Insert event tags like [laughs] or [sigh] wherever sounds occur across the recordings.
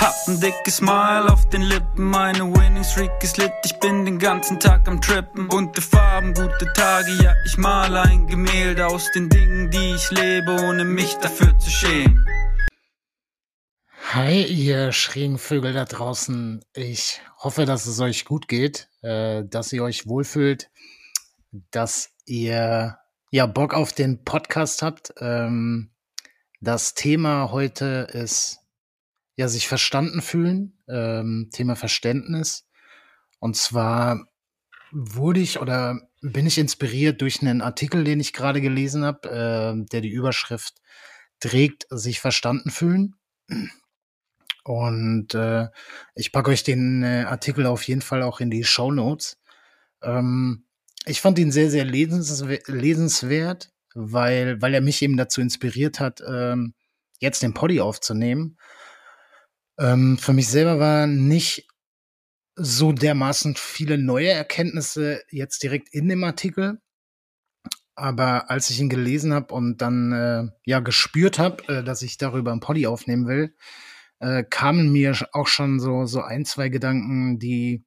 Hab ein dickes Smile auf den Lippen, meine Winning Streak ist lit, ich bin den ganzen Tag am Trippen. Bunte Farben, gute Tage, ja, ich male ein Gemälde aus den Dingen, die ich lebe, ohne mich dafür zu schämen. Hi, ihr schrägen Vögel da draußen. Ich hoffe, dass es euch gut geht, äh, dass ihr euch wohlfühlt, dass ihr ja Bock auf den Podcast habt. Ähm, das Thema heute ist ja sich verstanden fühlen, ähm, Thema Verständnis. Und zwar wurde ich oder bin ich inspiriert durch einen Artikel, den ich gerade gelesen habe, äh, der die Überschrift trägt, sich verstanden fühlen. Und äh, ich packe euch den äh, Artikel auf jeden Fall auch in die Show Notes. Ähm, ich fand ihn sehr, sehr lesenswert, lesenswert, weil, weil er mich eben dazu inspiriert hat, ähm, jetzt den Poddy aufzunehmen. Ähm, für mich selber war nicht so dermaßen viele neue Erkenntnisse jetzt direkt in dem Artikel. Aber als ich ihn gelesen habe und dann äh, ja gespürt habe, äh, dass ich darüber ein Poddy aufnehmen will, äh, kamen mir auch schon so, so ein, zwei Gedanken, die,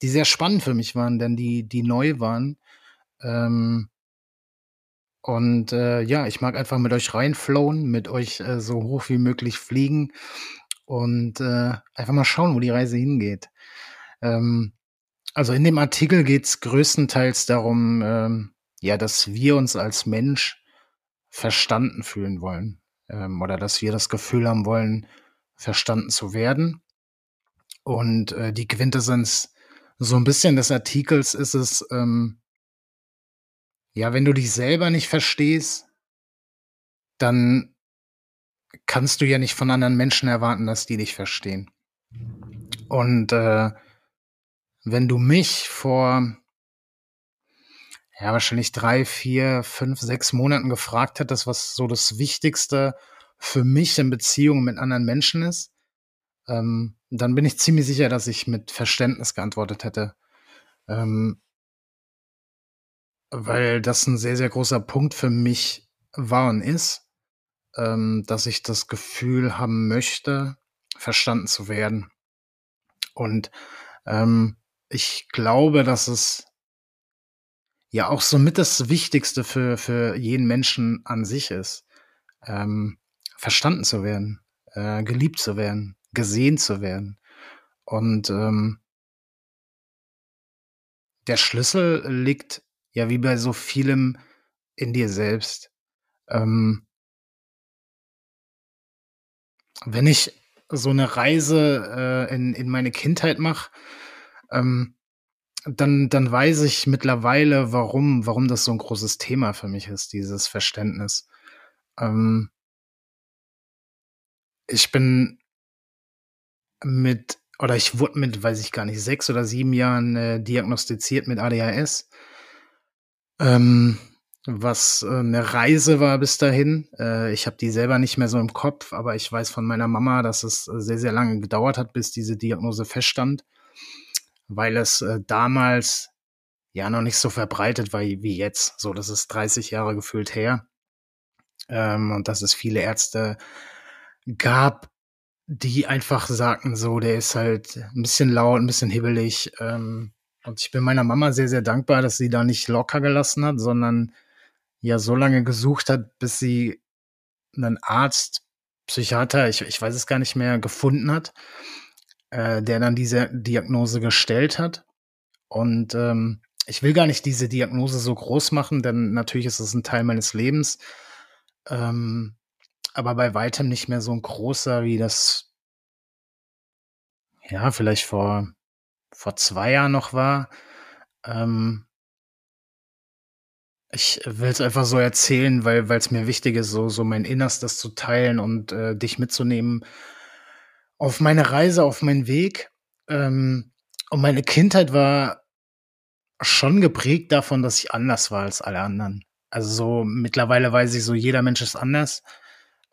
die sehr spannend für mich waren, denn die, die neu waren. Ähm, und äh, ja, ich mag einfach mit euch reinflowen, mit euch äh, so hoch wie möglich fliegen und äh, einfach mal schauen, wo die Reise hingeht. Ähm, also in dem Artikel geht es größtenteils darum, ähm, ja, dass wir uns als Mensch verstanden fühlen wollen ähm, oder dass wir das Gefühl haben wollen, verstanden zu werden. Und äh, die Quintessenz so ein bisschen des Artikels ist es, ähm, ja, wenn du dich selber nicht verstehst, dann kannst du ja nicht von anderen Menschen erwarten, dass die dich verstehen. Und äh, wenn du mich vor ja wahrscheinlich drei, vier, fünf, sechs Monaten gefragt hättest, was so das Wichtigste für mich in Beziehungen mit anderen Menschen ist, ähm, dann bin ich ziemlich sicher, dass ich mit Verständnis geantwortet hätte. Ähm, weil das ein sehr, sehr großer Punkt für mich war und ist, ähm, dass ich das Gefühl haben möchte, verstanden zu werden. Und ähm, ich glaube, dass es ja auch somit das Wichtigste für, für jeden Menschen an sich ist. Ähm, verstanden zu werden, äh, geliebt zu werden, gesehen zu werden. Und ähm, der Schlüssel liegt ja wie bei so vielem in dir selbst. Ähm, wenn ich so eine Reise äh, in, in meine Kindheit mache, ähm, dann, dann weiß ich mittlerweile, warum, warum das so ein großes Thema für mich ist, dieses Verständnis. Ähm, ich bin mit, oder ich wurde mit, weiß ich gar nicht, sechs oder sieben Jahren äh, diagnostiziert mit ADHS. Ähm, was äh, eine Reise war bis dahin. Äh, ich habe die selber nicht mehr so im Kopf, aber ich weiß von meiner Mama, dass es sehr, sehr lange gedauert hat, bis diese Diagnose feststand, weil es äh, damals ja noch nicht so verbreitet war wie jetzt. So, das ist 30 Jahre gefühlt her. Ähm, und dass es viele Ärzte gab, die einfach sagten, so, der ist halt ein bisschen laut, ein bisschen hibbelig. Ähm, und ich bin meiner Mama sehr, sehr dankbar, dass sie da nicht locker gelassen hat, sondern ja so lange gesucht hat, bis sie einen Arzt, Psychiater, ich, ich weiß es gar nicht mehr, gefunden hat, äh, der dann diese Diagnose gestellt hat. Und ähm, ich will gar nicht diese Diagnose so groß machen, denn natürlich ist es ein Teil meines Lebens. Ähm, aber bei weitem nicht mehr so ein großer, wie das ja vielleicht vor, vor zwei Jahren noch war. Ähm, ich will es einfach so erzählen, weil es mir wichtig ist, so, so mein Innerstes zu teilen und äh, dich mitzunehmen auf meine Reise, auf meinen Weg. Ähm, und meine Kindheit war schon geprägt davon, dass ich anders war als alle anderen. Also so mittlerweile weiß ich so, jeder Mensch ist anders.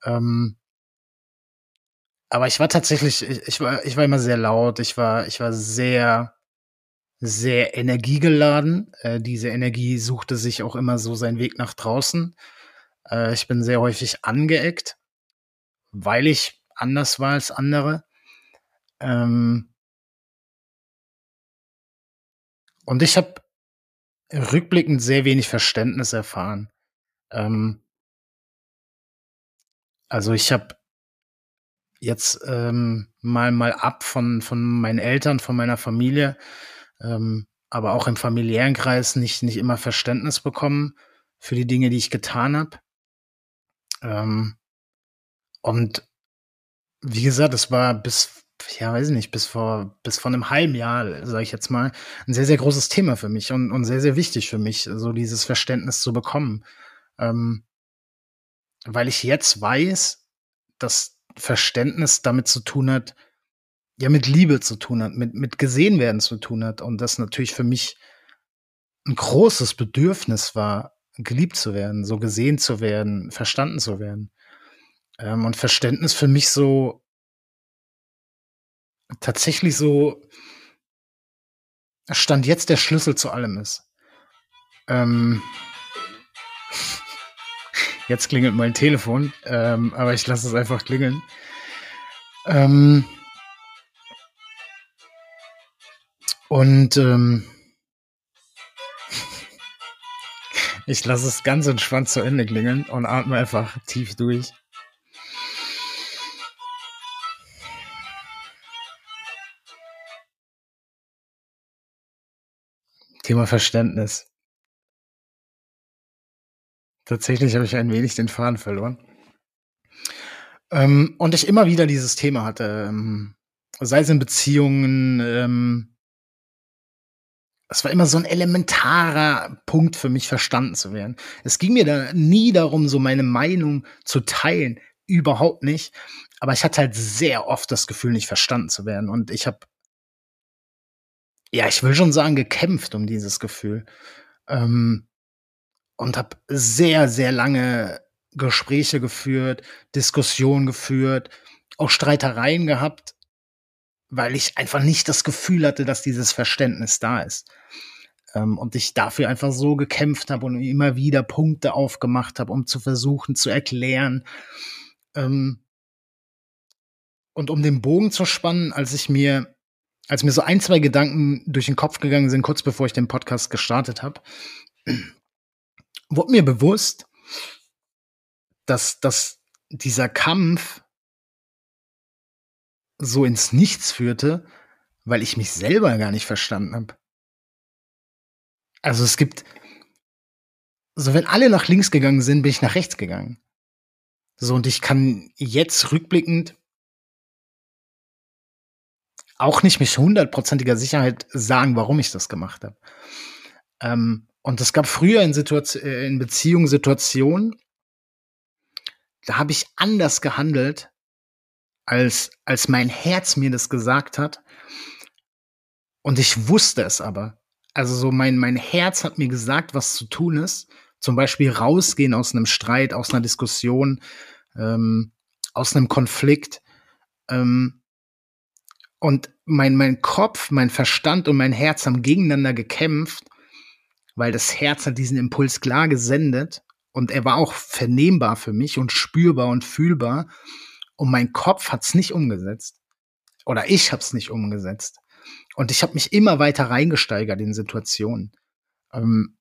Ähm, aber ich war tatsächlich, ich, ich, war, ich war immer sehr laut. Ich war, ich war sehr, sehr energiegeladen. Äh, diese Energie suchte sich auch immer so seinen Weg nach draußen. Äh, ich bin sehr häufig angeeckt, weil ich anders war als andere. Ähm und ich habe rückblickend sehr wenig Verständnis erfahren. Ähm also ich habe jetzt ähm, mal mal ab von von meinen Eltern, von meiner Familie, ähm, aber auch im familiären Kreis nicht nicht immer Verständnis bekommen für die Dinge, die ich getan habe. Ähm, und wie gesagt, es war bis ja, weiß ich nicht, bis vor bis vor einem halben Jahr, sage ich jetzt mal, ein sehr sehr großes Thema für mich und und sehr sehr wichtig für mich, so dieses Verständnis zu bekommen, ähm, weil ich jetzt weiß, dass Verständnis damit zu tun hat, ja, mit Liebe zu tun hat, mit, mit gesehen werden zu tun hat. Und das natürlich für mich ein großes Bedürfnis war, geliebt zu werden, so gesehen zu werden, verstanden zu werden. Ähm, und Verständnis für mich so tatsächlich so Stand jetzt der Schlüssel zu allem ist. Ähm, [laughs] Jetzt klingelt mein Telefon, ähm, aber ich lasse es einfach klingeln. Ähm, und ähm, [laughs] ich lasse es ganz entspannt zu Ende klingeln und atme einfach tief durch. Thema Verständnis. Tatsächlich habe ich ein wenig den Faden verloren. Ähm, und ich immer wieder dieses Thema hatte, ähm, sei es in Beziehungen, ähm, es war immer so ein elementarer Punkt für mich, verstanden zu werden. Es ging mir da nie darum, so meine Meinung zu teilen, überhaupt nicht. Aber ich hatte halt sehr oft das Gefühl, nicht verstanden zu werden. Und ich habe, ja, ich will schon sagen, gekämpft um dieses Gefühl. Ähm, und habe sehr, sehr lange Gespräche geführt, Diskussionen geführt, auch Streitereien gehabt, weil ich einfach nicht das Gefühl hatte, dass dieses Verständnis da ist. Ähm, und ich dafür einfach so gekämpft habe und immer wieder Punkte aufgemacht habe, um zu versuchen zu erklären. Ähm, und um den Bogen zu spannen, als ich mir, als mir so ein, zwei Gedanken durch den Kopf gegangen sind, kurz bevor ich den Podcast gestartet habe, wurde mir bewusst, dass, dass dieser Kampf so ins Nichts führte, weil ich mich selber gar nicht verstanden habe. Also es gibt, so wenn alle nach links gegangen sind, bin ich nach rechts gegangen. So und ich kann jetzt rückblickend auch nicht mit hundertprozentiger Sicherheit sagen, warum ich das gemacht habe. Ähm, und es gab früher in, Situation, äh, in Beziehungen Situationen, da habe ich anders gehandelt, als, als mein Herz mir das gesagt hat. Und ich wusste es aber. Also so mein, mein Herz hat mir gesagt, was zu tun ist. Zum Beispiel rausgehen aus einem Streit, aus einer Diskussion, ähm, aus einem Konflikt. Ähm, und mein, mein Kopf, mein Verstand und mein Herz haben gegeneinander gekämpft weil das Herz hat diesen Impuls klar gesendet und er war auch vernehmbar für mich und spürbar und fühlbar und mein Kopf hat es nicht umgesetzt. Oder ich habe es nicht umgesetzt. Und ich habe mich immer weiter reingesteigert in Situationen. Ähm,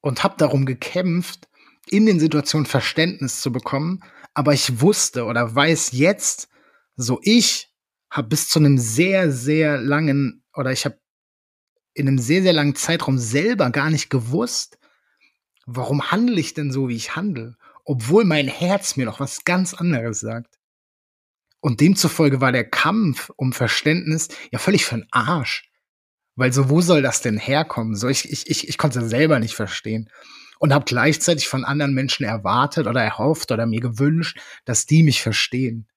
und habe darum gekämpft, in den Situationen Verständnis zu bekommen, aber ich wusste oder weiß jetzt, so ich habe bis zu einem sehr sehr langen oder ich habe in einem sehr, sehr langen Zeitraum selber gar nicht gewusst, warum handle ich denn so, wie ich handle, obwohl mein Herz mir noch was ganz anderes sagt. Und demzufolge war der Kampf um Verständnis ja völlig für den Arsch. Weil so, wo soll das denn herkommen? So, ich, ich, ich, ich konnte es selber nicht verstehen. Und habe gleichzeitig von anderen Menschen erwartet oder erhofft oder mir gewünscht, dass die mich verstehen.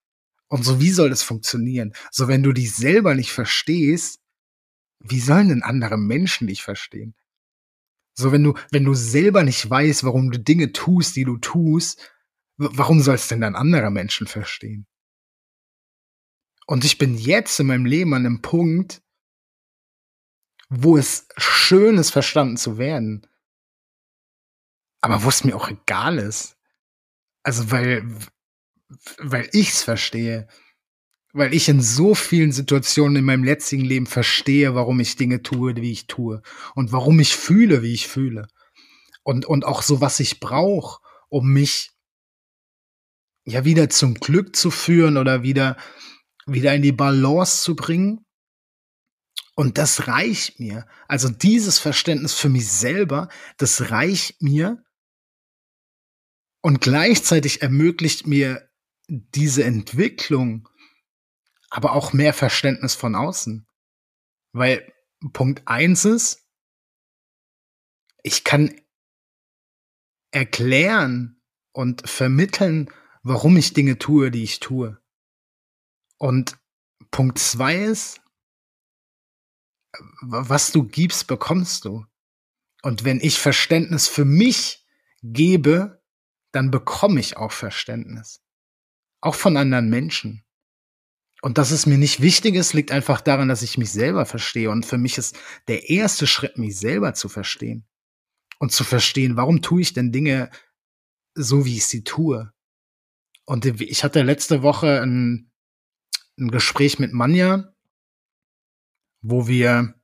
Und so, wie soll das funktionieren? So, wenn du dich selber nicht verstehst, wie sollen denn andere Menschen dich verstehen? So, wenn du, wenn du selber nicht weißt, warum du Dinge tust, die du tust, warum sollst denn dann andere Menschen verstehen? Und ich bin jetzt in meinem Leben an einem Punkt, wo es schön ist, verstanden zu werden. Aber wo es mir auch egal ist. Also, weil, weil ich's verstehe. Weil ich in so vielen Situationen in meinem letzten Leben verstehe, warum ich Dinge tue, wie ich tue. Und warum ich fühle, wie ich fühle. Und, und auch so, was ich brauche, um mich ja wieder zum Glück zu führen oder wieder, wieder in die Balance zu bringen. Und das reicht mir. Also dieses Verständnis für mich selber, das reicht mir. Und gleichzeitig ermöglicht mir diese Entwicklung aber auch mehr Verständnis von außen. Weil Punkt eins ist, ich kann erklären und vermitteln, warum ich Dinge tue, die ich tue. Und Punkt zwei ist, was du gibst, bekommst du. Und wenn ich Verständnis für mich gebe, dann bekomme ich auch Verständnis. Auch von anderen Menschen. Und dass es mir nicht wichtig ist, liegt einfach daran, dass ich mich selber verstehe. Und für mich ist der erste Schritt, mich selber zu verstehen. Und zu verstehen, warum tue ich denn Dinge so, wie ich sie tue. Und ich hatte letzte Woche ein, ein Gespräch mit Manja, wo wir,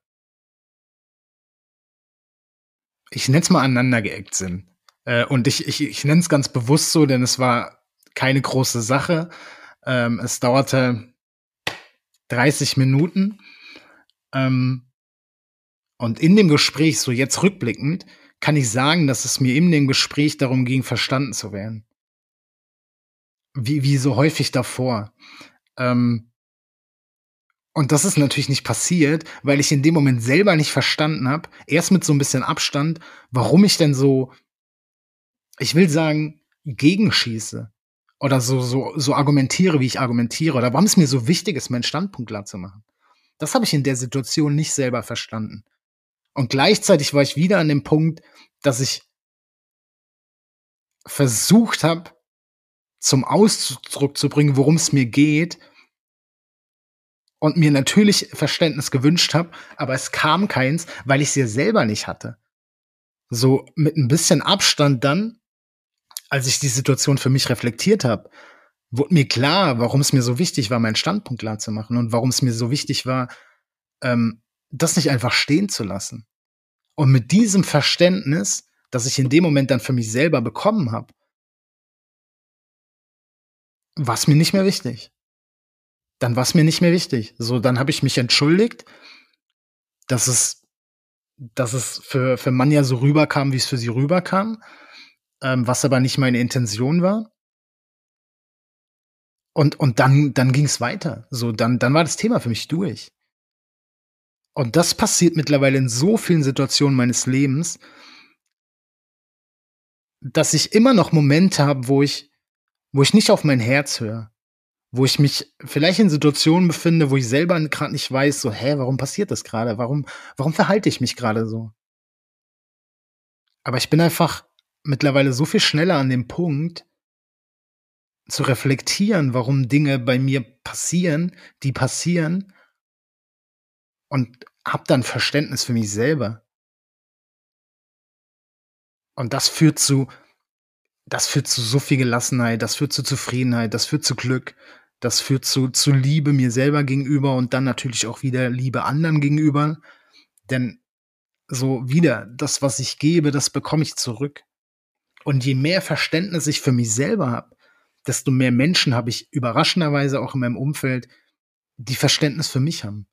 ich nenne es mal aneinander geeckt sind. Äh, und ich, ich, ich nenne es ganz bewusst so, denn es war keine große Sache. Ähm, es dauerte 30 Minuten. Ähm, und in dem Gespräch, so jetzt rückblickend, kann ich sagen, dass es mir in dem Gespräch darum ging, verstanden zu werden. Wie, wie so häufig davor. Ähm, und das ist natürlich nicht passiert, weil ich in dem Moment selber nicht verstanden habe, erst mit so ein bisschen Abstand, warum ich denn so, ich will sagen, gegenschieße oder so, so, so argumentiere, wie ich argumentiere oder warum es mir so wichtig ist, meinen Standpunkt klar zu machen. Das habe ich in der Situation nicht selber verstanden. Und gleichzeitig war ich wieder an dem Punkt, dass ich versucht habe, zum Ausdruck zu bringen, worum es mir geht, und mir natürlich Verständnis gewünscht habe, aber es kam keins, weil ich es ja selber nicht hatte. So mit ein bisschen Abstand dann, als ich die Situation für mich reflektiert habe, wurde mir klar, warum es mir so wichtig war, meinen Standpunkt klar zu machen und warum es mir so wichtig war, ähm, das nicht einfach stehen zu lassen. Und mit diesem Verständnis, das ich in dem Moment dann für mich selber bekommen habe, war es mir nicht mehr wichtig dann war es mir nicht mehr wichtig. So, dann habe ich mich entschuldigt, dass es, dass es für, für Manja so rüberkam, wie es für sie rüberkam, ähm, was aber nicht meine Intention war. Und, und dann, dann ging es weiter. So, dann, dann war das Thema für mich durch. Und das passiert mittlerweile in so vielen Situationen meines Lebens, dass ich immer noch Momente habe, wo ich, wo ich nicht auf mein Herz höre, wo ich mich vielleicht in Situationen befinde, wo ich selber gerade nicht weiß, so, hä, warum passiert das gerade? Warum, warum verhalte ich mich gerade so? Aber ich bin einfach mittlerweile so viel schneller an dem Punkt, zu reflektieren, warum Dinge bei mir passieren, die passieren, und hab dann Verständnis für mich selber. Und das führt zu, das führt zu so viel Gelassenheit, das führt zu Zufriedenheit, das führt zu Glück, das führt zu, zu Liebe mir selber gegenüber und dann natürlich auch wieder Liebe anderen gegenüber. Denn so wieder, das, was ich gebe, das bekomme ich zurück. Und je mehr Verständnis ich für mich selber habe, desto mehr Menschen habe ich überraschenderweise auch in meinem Umfeld, die Verständnis für mich haben.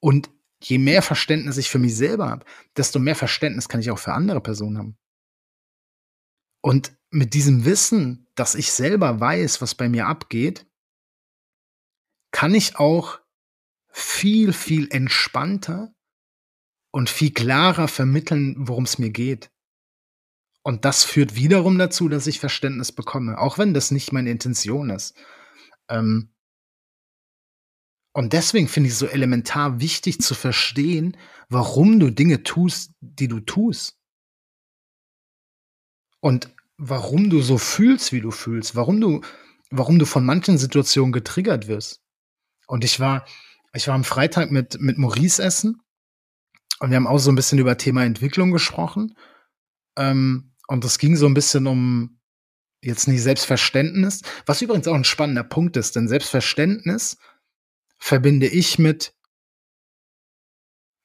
Und je mehr Verständnis ich für mich selber habe, desto mehr Verständnis kann ich auch für andere Personen haben. Und mit diesem Wissen, dass ich selber weiß, was bei mir abgeht, kann ich auch viel, viel entspannter und viel klarer vermitteln, worum es mir geht. Und das führt wiederum dazu, dass ich Verständnis bekomme, auch wenn das nicht meine Intention ist. Ähm und deswegen finde ich es so elementar wichtig zu verstehen, warum du Dinge tust, die du tust. Und warum du so fühlst, wie du fühlst, warum du, warum du von manchen Situationen getriggert wirst. Und ich war, ich war am Freitag mit, mit Maurice essen und wir haben auch so ein bisschen über Thema Entwicklung gesprochen. Ähm, und es ging so ein bisschen um jetzt nicht Selbstverständnis, was übrigens auch ein spannender Punkt ist, denn Selbstverständnis verbinde ich mit,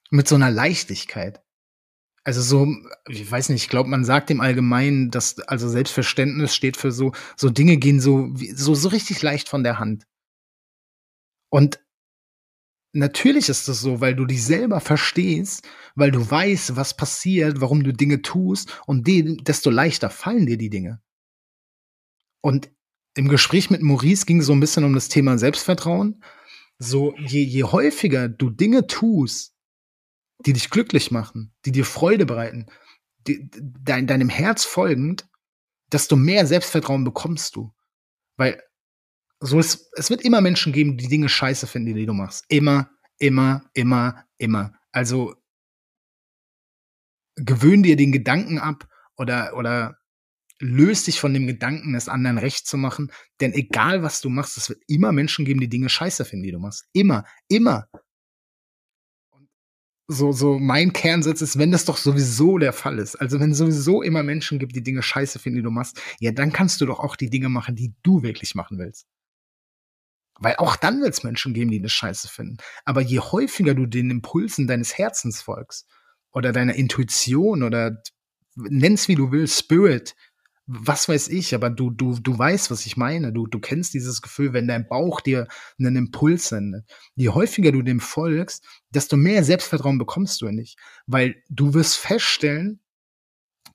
mit so einer Leichtigkeit. Also so, ich weiß nicht, ich glaube, man sagt im Allgemeinen, dass also Selbstverständnis steht für so, so Dinge gehen so, so, so richtig leicht von der Hand. Und natürlich ist das so, weil du dich selber verstehst, weil du weißt, was passiert, warum du Dinge tust und de desto leichter fallen dir die Dinge. Und im Gespräch mit Maurice ging es so ein bisschen um das Thema Selbstvertrauen. So, je, je häufiger du Dinge tust, die dich glücklich machen, die dir Freude bereiten, die, dein, deinem Herz folgend, desto mehr Selbstvertrauen bekommst du. Weil so ist, es wird immer Menschen geben, die Dinge scheiße finden, die du machst. Immer, immer, immer, immer. Also gewöhn dir den Gedanken ab oder, oder löst dich von dem Gedanken, es anderen recht zu machen. Denn egal was du machst, es wird immer Menschen geben, die Dinge scheiße finden, die du machst. Immer, immer so, so mein Kernsatz ist, wenn das doch sowieso der Fall ist, also wenn es sowieso immer Menschen gibt, die Dinge scheiße finden, die du machst, ja, dann kannst du doch auch die Dinge machen, die du wirklich machen willst. Weil auch dann wird es Menschen geben, die das scheiße finden. Aber je häufiger du den Impulsen deines Herzens folgst oder deiner Intuition oder nenn's wie du willst, Spirit, was weiß ich, aber du, du, du weißt, was ich meine. Du, du kennst dieses Gefühl, wenn dein Bauch dir einen Impuls sendet. Je häufiger du dem folgst, desto mehr Selbstvertrauen bekommst du nicht. Weil du wirst feststellen,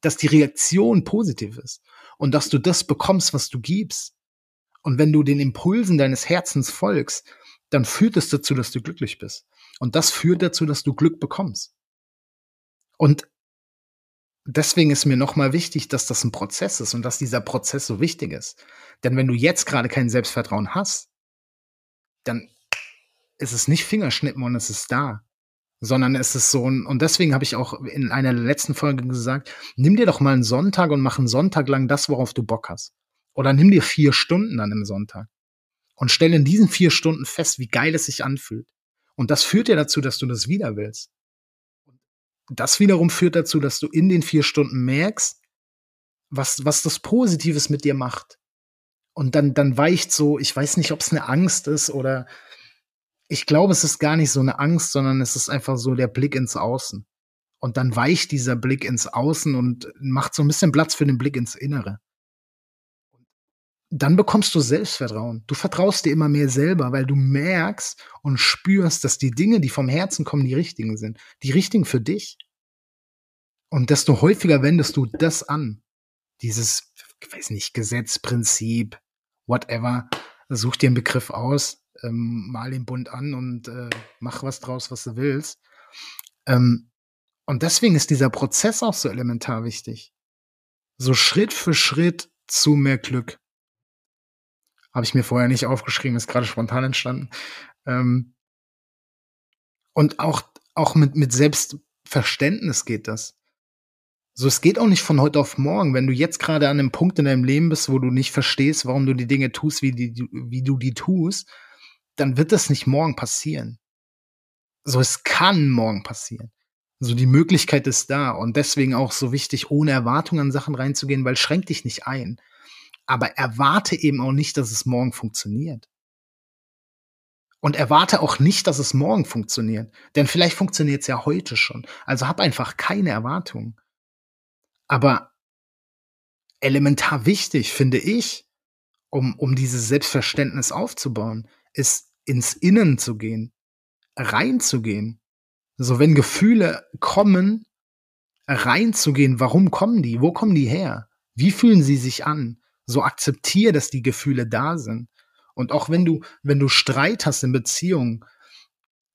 dass die Reaktion positiv ist und dass du das bekommst, was du gibst. Und wenn du den Impulsen deines Herzens folgst, dann führt es dazu, dass du glücklich bist. Und das führt dazu, dass du Glück bekommst. Und deswegen ist mir nochmal wichtig, dass das ein Prozess ist und dass dieser Prozess so wichtig ist. Denn wenn du jetzt gerade kein Selbstvertrauen hast, dann ist es nicht Fingerschnippen und es ist da, sondern es ist so ein, und deswegen habe ich auch in einer letzten Folgen gesagt, nimm dir doch mal einen Sonntag und mach einen Sonntag lang das, worauf du Bock hast. Oder nimm dir vier Stunden an einem Sonntag und stell in diesen vier Stunden fest, wie geil es sich anfühlt. Und das führt ja dazu, dass du das wieder willst das wiederum führt dazu, dass du in den vier Stunden merkst, was, was das Positives mit dir macht. Und dann, dann weicht so, ich weiß nicht, ob es eine Angst ist oder ich glaube, es ist gar nicht so eine Angst, sondern es ist einfach so der Blick ins Außen. Und dann weicht dieser Blick ins Außen und macht so ein bisschen Platz für den Blick ins Innere. Dann bekommst du Selbstvertrauen. Du vertraust dir immer mehr selber, weil du merkst und spürst, dass die Dinge, die vom Herzen kommen, die richtigen sind. Die richtigen für dich. Und desto häufiger wendest du das an. Dieses, weiß nicht, Gesetz, Prinzip, whatever. Such dir einen Begriff aus, ähm, mal den Bund an und äh, mach was draus, was du willst. Ähm, und deswegen ist dieser Prozess auch so elementar wichtig. So Schritt für Schritt zu mehr Glück. Habe ich mir vorher nicht aufgeschrieben, ist gerade spontan entstanden. Ähm, und auch, auch mit, mit Selbstverständnis geht das. So, es geht auch nicht von heute auf morgen. Wenn du jetzt gerade an einem Punkt in deinem Leben bist, wo du nicht verstehst, warum du die Dinge tust, wie, die, wie du die tust, dann wird das nicht morgen passieren. So, es kann morgen passieren. So, die Möglichkeit ist da. Und deswegen auch so wichtig, ohne Erwartungen an Sachen reinzugehen, weil schränk dich nicht ein. Aber erwarte eben auch nicht, dass es morgen funktioniert. Und erwarte auch nicht, dass es morgen funktioniert. Denn vielleicht funktioniert es ja heute schon. Also hab einfach keine Erwartungen. Aber elementar wichtig, finde ich, um, um dieses Selbstverständnis aufzubauen, ist ins Innen zu gehen, reinzugehen So, wenn Gefühle kommen, reinzugehen, warum kommen die? Wo kommen die her? Wie fühlen sie sich an? So akzeptiere, dass die Gefühle da sind. Und auch wenn du, wenn du Streit hast in Beziehungen,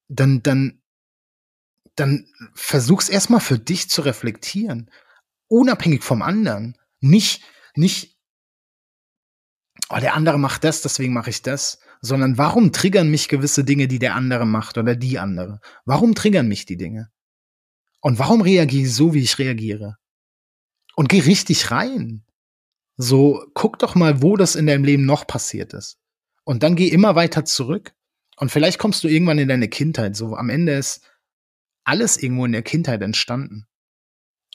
dann, dann, dann versuch's erstmal für dich zu reflektieren. Unabhängig vom anderen. Nicht, nicht, oh, der andere macht das, deswegen mache ich das, sondern warum triggern mich gewisse Dinge, die der andere macht oder die andere? Warum triggern mich die Dinge? Und warum reagiere ich so, wie ich reagiere? Und geh richtig rein. So, guck doch mal, wo das in deinem Leben noch passiert ist. Und dann geh immer weiter zurück. Und vielleicht kommst du irgendwann in deine Kindheit. So, am Ende ist alles irgendwo in der Kindheit entstanden.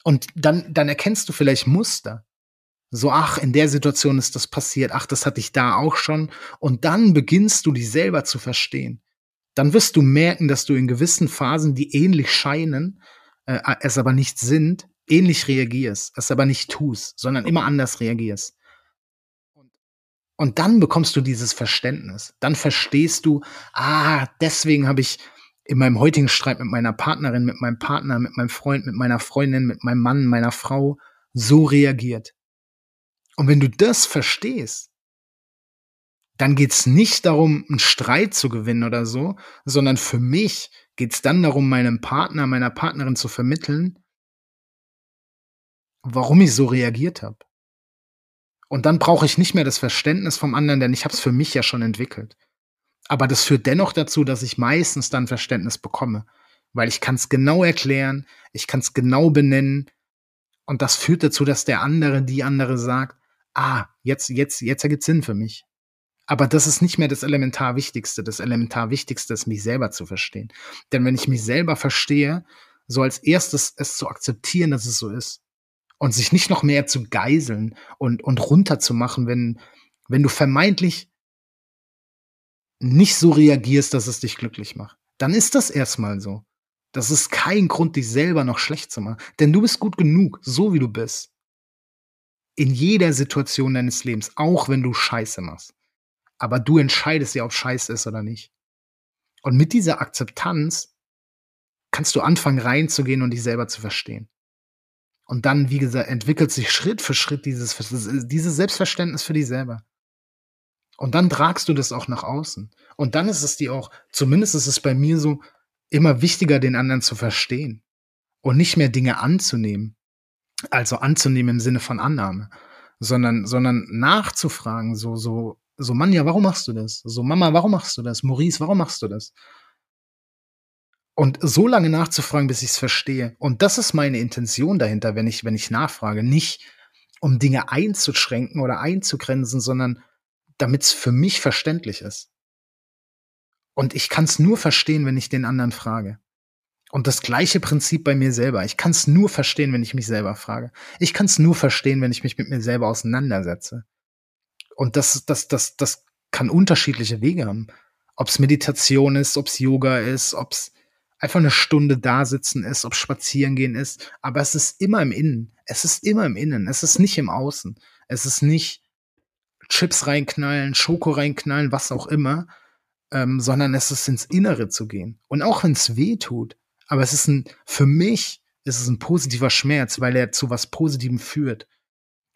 Und dann, dann erkennst du vielleicht Muster. So, ach, in der Situation ist das passiert, ach, das hatte ich da auch schon. Und dann beginnst du dich selber zu verstehen. Dann wirst du merken, dass du in gewissen Phasen, die ähnlich scheinen, äh, es aber nicht sind, ähnlich reagierst, es aber nicht tust, sondern immer anders reagierst. Und dann bekommst du dieses Verständnis. Dann verstehst du, ah, deswegen habe ich in meinem heutigen Streit mit meiner Partnerin, mit meinem Partner, mit meinem Freund, mit meiner Freundin, mit meinem Mann, meiner Frau so reagiert. Und wenn du das verstehst, dann geht's nicht darum, einen Streit zu gewinnen oder so, sondern für mich geht's dann darum, meinem Partner, meiner Partnerin zu vermitteln, warum ich so reagiert habe. Und dann brauche ich nicht mehr das Verständnis vom anderen, denn ich habe es für mich ja schon entwickelt. Aber das führt dennoch dazu, dass ich meistens dann Verständnis bekomme, weil ich kann es genau erklären, ich kann es genau benennen und das führt dazu, dass der andere, die andere sagt, ah, jetzt, jetzt, jetzt ergibt Sinn für mich. Aber das ist nicht mehr das Elementar Wichtigste. Das Elementar Wichtigste ist, mich selber zu verstehen. Denn wenn ich mich selber verstehe, so als erstes es zu akzeptieren, dass es so ist. Und sich nicht noch mehr zu geiseln und, und runterzumachen, wenn, wenn du vermeintlich nicht so reagierst, dass es dich glücklich macht. Dann ist das erstmal so. Das ist kein Grund, dich selber noch schlecht zu machen. Denn du bist gut genug, so wie du bist in jeder Situation deines Lebens, auch wenn du Scheiße machst. Aber du entscheidest ja, ob Scheiße ist oder nicht. Und mit dieser Akzeptanz kannst du anfangen reinzugehen und dich selber zu verstehen. Und dann, wie gesagt, entwickelt sich Schritt für Schritt dieses, dieses Selbstverständnis für dich selber. Und dann tragst du das auch nach außen. Und dann ist es dir auch, zumindest ist es bei mir so, immer wichtiger, den anderen zu verstehen und nicht mehr Dinge anzunehmen also anzunehmen im Sinne von Annahme, sondern, sondern nachzufragen, so, so, so, Mann, ja, warum machst du das? So, Mama, warum machst du das? Maurice, warum machst du das? Und so lange nachzufragen, bis ich es verstehe. Und das ist meine Intention dahinter, wenn ich, wenn ich nachfrage. Nicht, um Dinge einzuschränken oder einzugrenzen, sondern damit es für mich verständlich ist. Und ich kann es nur verstehen, wenn ich den anderen frage. Und das gleiche Prinzip bei mir selber. Ich kann es nur verstehen, wenn ich mich selber frage. Ich kann es nur verstehen, wenn ich mich mit mir selber auseinandersetze. Und das, das, das, das kann unterschiedliche Wege haben. Ob es Meditation ist, ob es Yoga ist, ob es einfach eine Stunde da sitzen ist, ob spazieren gehen ist. Aber es ist immer im Innen. Es ist immer im Innen. Es ist nicht im Außen. Es ist nicht Chips reinknallen, Schoko reinknallen, was auch immer, ähm, sondern es ist ins Innere zu gehen. Und auch wenn es weh tut, aber es ist ein, für mich ist es ein positiver Schmerz, weil er zu was Positivem führt.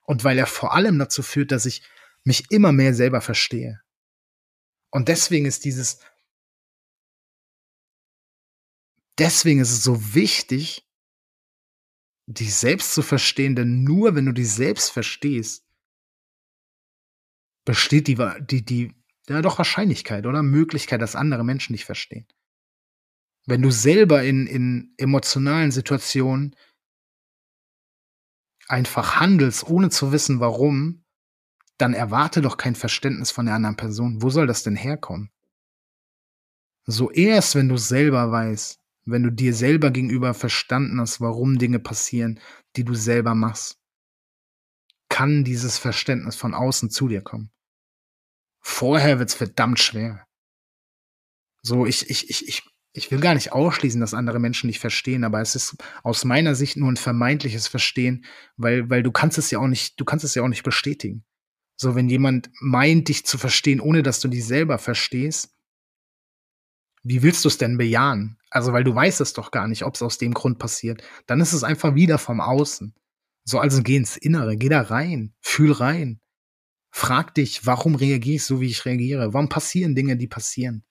Und weil er vor allem dazu führt, dass ich mich immer mehr selber verstehe. Und deswegen ist dieses, deswegen ist es so wichtig, dich selbst zu verstehen, denn nur wenn du dich selbst verstehst, besteht die, die, die, ja doch Wahrscheinlichkeit oder Möglichkeit, dass andere Menschen dich verstehen. Wenn du selber in, in emotionalen Situationen einfach handelst, ohne zu wissen, warum, dann erwarte doch kein Verständnis von der anderen Person. Wo soll das denn herkommen? So erst, wenn du selber weißt, wenn du dir selber gegenüber verstanden hast, warum Dinge passieren, die du selber machst, kann dieses Verständnis von außen zu dir kommen. Vorher wird's verdammt schwer. So, ich, ich, ich, ich ich will gar nicht ausschließen, dass andere Menschen nicht verstehen, aber es ist aus meiner Sicht nur ein vermeintliches Verstehen, weil, weil du kannst es ja auch nicht, du kannst es ja auch nicht bestätigen. So, wenn jemand meint, dich zu verstehen, ohne dass du dich selber verstehst, wie willst du es denn bejahen? Also, weil du weißt es doch gar nicht, ob es aus dem Grund passiert. Dann ist es einfach wieder vom Außen. So, also geh ins Innere, geh da rein, fühl rein. Frag dich, warum reagiere ich so, wie ich reagiere? Warum passieren Dinge, die passieren?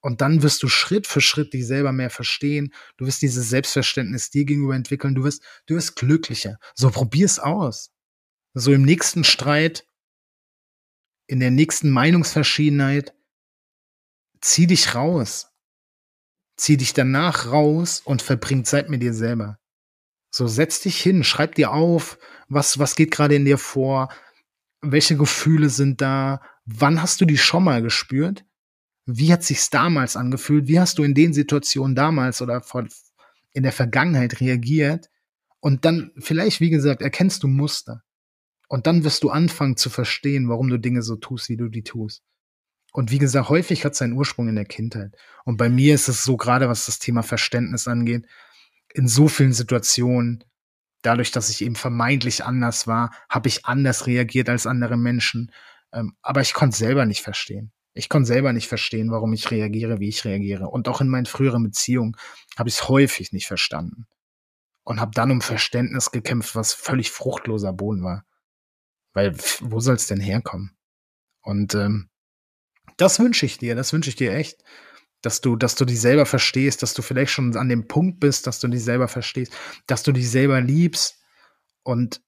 Und dann wirst du Schritt für Schritt dich selber mehr verstehen. Du wirst dieses Selbstverständnis dir gegenüber entwickeln. Du wirst, du wirst glücklicher. So probier's aus. So im nächsten Streit, in der nächsten Meinungsverschiedenheit, zieh dich raus. Zieh dich danach raus und verbring Zeit mit dir selber. So setz dich hin, schreib dir auf, was, was geht gerade in dir vor, welche Gefühle sind da, wann hast du die schon mal gespürt? Wie hat sich's damals angefühlt? Wie hast du in den Situationen damals oder in der Vergangenheit reagiert? Und dann vielleicht, wie gesagt, erkennst du Muster. Und dann wirst du anfangen zu verstehen, warum du Dinge so tust, wie du die tust. Und wie gesagt, häufig hat seinen Ursprung in der Kindheit. Und bei mir ist es so, gerade was das Thema Verständnis angeht, in so vielen Situationen, dadurch, dass ich eben vermeintlich anders war, habe ich anders reagiert als andere Menschen. Ähm, aber ich konnte selber nicht verstehen. Ich konnte selber nicht verstehen, warum ich reagiere, wie ich reagiere. Und auch in meinen früheren Beziehungen habe ich es häufig nicht verstanden. Und habe dann um Verständnis gekämpft, was völlig fruchtloser Boden war. Weil wo soll es denn herkommen? Und ähm, das wünsche ich dir, das wünsche ich dir echt. Dass du, dass du dich selber verstehst, dass du vielleicht schon an dem Punkt bist, dass du dich selber verstehst, dass du dich selber liebst und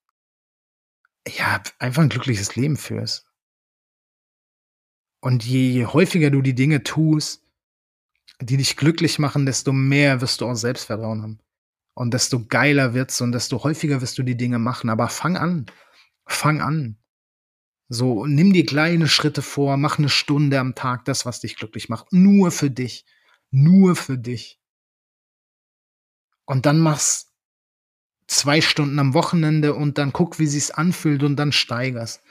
ja, einfach ein glückliches Leben führst. Und je häufiger du die Dinge tust, die dich glücklich machen, desto mehr wirst du auch Selbstvertrauen haben. Und desto geiler wird's und desto häufiger wirst du die Dinge machen. Aber fang an. Fang an. So, nimm dir kleine Schritte vor, mach eine Stunde am Tag das, was dich glücklich macht. Nur für dich. Nur für dich. Und dann mach's zwei Stunden am Wochenende und dann guck, wie sich's anfühlt und dann steigerst.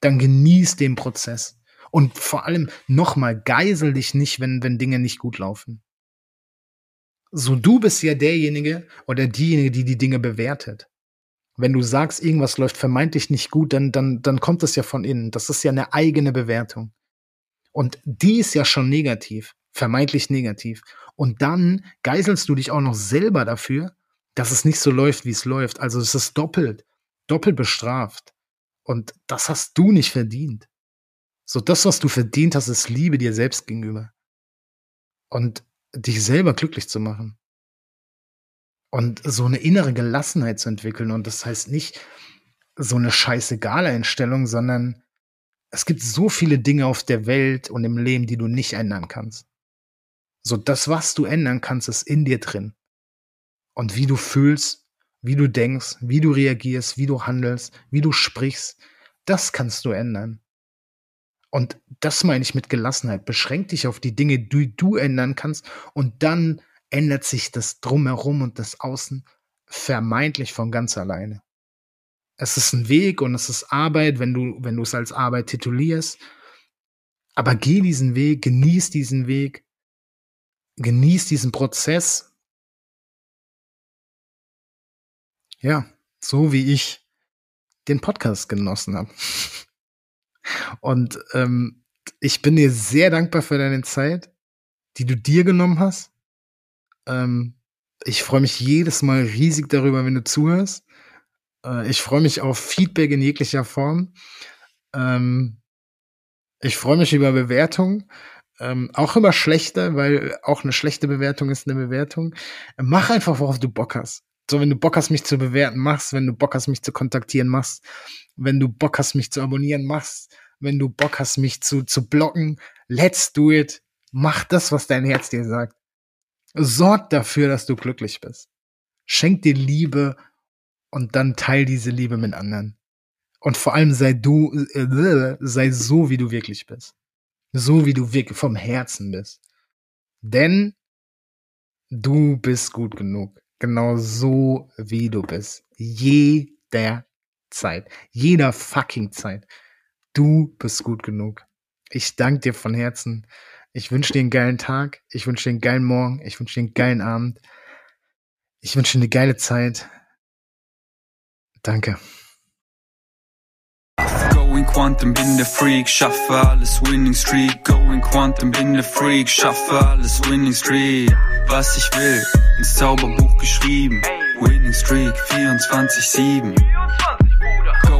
Dann genieß den Prozess. Und vor allem nochmal, geisel dich nicht, wenn, wenn Dinge nicht gut laufen. So, du bist ja derjenige oder diejenige, die die Dinge bewertet. Wenn du sagst, irgendwas läuft vermeintlich nicht gut, dann, dann, dann kommt es ja von innen. Das ist ja eine eigene Bewertung. Und die ist ja schon negativ, vermeintlich negativ. Und dann geiselst du dich auch noch selber dafür, dass es nicht so läuft, wie es läuft. Also es ist doppelt, doppelt bestraft. Und das hast du nicht verdient. So, das, was du verdient hast, ist Liebe dir selbst gegenüber. Und dich selber glücklich zu machen. Und so eine innere Gelassenheit zu entwickeln. Und das heißt nicht so eine scheißegale Einstellung, sondern es gibt so viele Dinge auf der Welt und im Leben, die du nicht ändern kannst. So, das, was du ändern kannst, ist in dir drin. Und wie du fühlst, wie du denkst, wie du reagierst, wie du handelst, wie du sprichst, das kannst du ändern. Und das meine ich mit Gelassenheit. Beschränk dich auf die Dinge, die du ändern kannst und dann ändert sich das Drumherum und das Außen vermeintlich von ganz alleine. Es ist ein Weg und es ist Arbeit, wenn du, wenn du es als Arbeit titulierst. Aber geh diesen Weg, genieß diesen Weg, genieß diesen Prozess. Ja, so wie ich den Podcast genossen habe. [laughs] Und ähm, ich bin dir sehr dankbar für deine Zeit, die du dir genommen hast. Ähm, ich freue mich jedes Mal riesig darüber, wenn du zuhörst. Äh, ich freue mich auf Feedback in jeglicher Form. Ähm, ich freue mich über Bewertungen. Ähm, auch über schlechte, weil auch eine schlechte Bewertung ist eine Bewertung. Mach einfach, worauf du Bock hast. So, wenn du Bock hast, mich zu bewerten, machst, wenn du Bock hast, mich zu kontaktieren, machst, wenn du Bock hast, mich zu abonnieren, machst, wenn du Bock hast, mich zu, zu blocken, let's do it. Mach das, was dein Herz dir sagt. Sorg dafür, dass du glücklich bist. Schenk dir Liebe und dann teil diese Liebe mit anderen. Und vor allem sei du, äh, sei so, wie du wirklich bist. So, wie du wirklich vom Herzen bist. Denn du bist gut genug. Genau so, wie du bist. Jeder Zeit. Jeder fucking Zeit. Du bist gut genug. Ich danke dir von Herzen. Ich wünsche dir einen geilen Tag. Ich wünsche dir einen geilen Morgen. Ich wünsche dir einen geilen Abend. Ich wünsche dir eine geile Zeit. Danke. Going Quantum, bin der Freak, schaffe alles Winning Streak. Going Quantum, bin der Freak, schaffe alles Winning Streak. Was ich will, ins Zauberbuch geschrieben. Winning Streak 24-7.